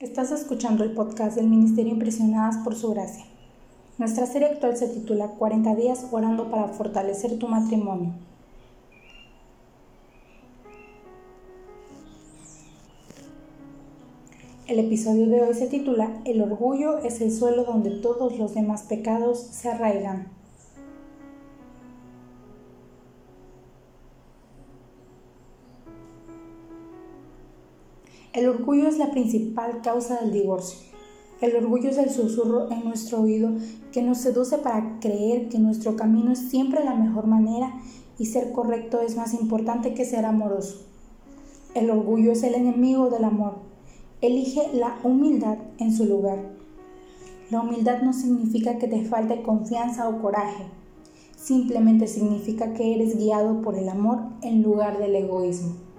Estás escuchando el podcast del Ministerio Impresionadas por Su Gracia. Nuestra serie actual se titula 40 días orando para fortalecer tu matrimonio. El episodio de hoy se titula El orgullo es el suelo donde todos los demás pecados se arraigan. El orgullo es la principal causa del divorcio. El orgullo es el susurro en nuestro oído que nos seduce para creer que nuestro camino es siempre la mejor manera y ser correcto es más importante que ser amoroso. El orgullo es el enemigo del amor. Elige la humildad en su lugar. La humildad no significa que te falte confianza o coraje. Simplemente significa que eres guiado por el amor en lugar del egoísmo.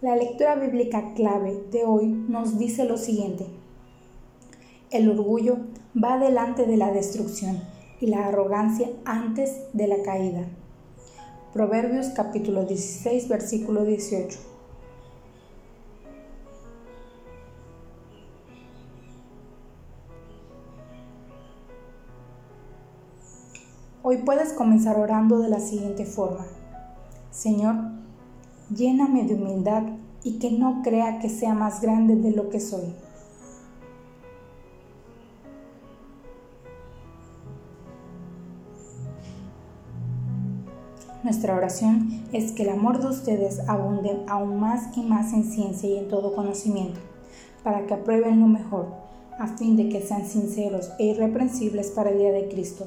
La lectura bíblica clave de hoy nos dice lo siguiente. El orgullo va delante de la destrucción y la arrogancia antes de la caída. Proverbios capítulo 16 versículo 18. Hoy puedes comenzar orando de la siguiente forma. Señor, lléname de humildad y que no crea que sea más grande de lo que soy. Nuestra oración es que el amor de ustedes abunde aún más y más en ciencia y en todo conocimiento, para que aprueben lo mejor, a fin de que sean sinceros e irreprensibles para el día de Cristo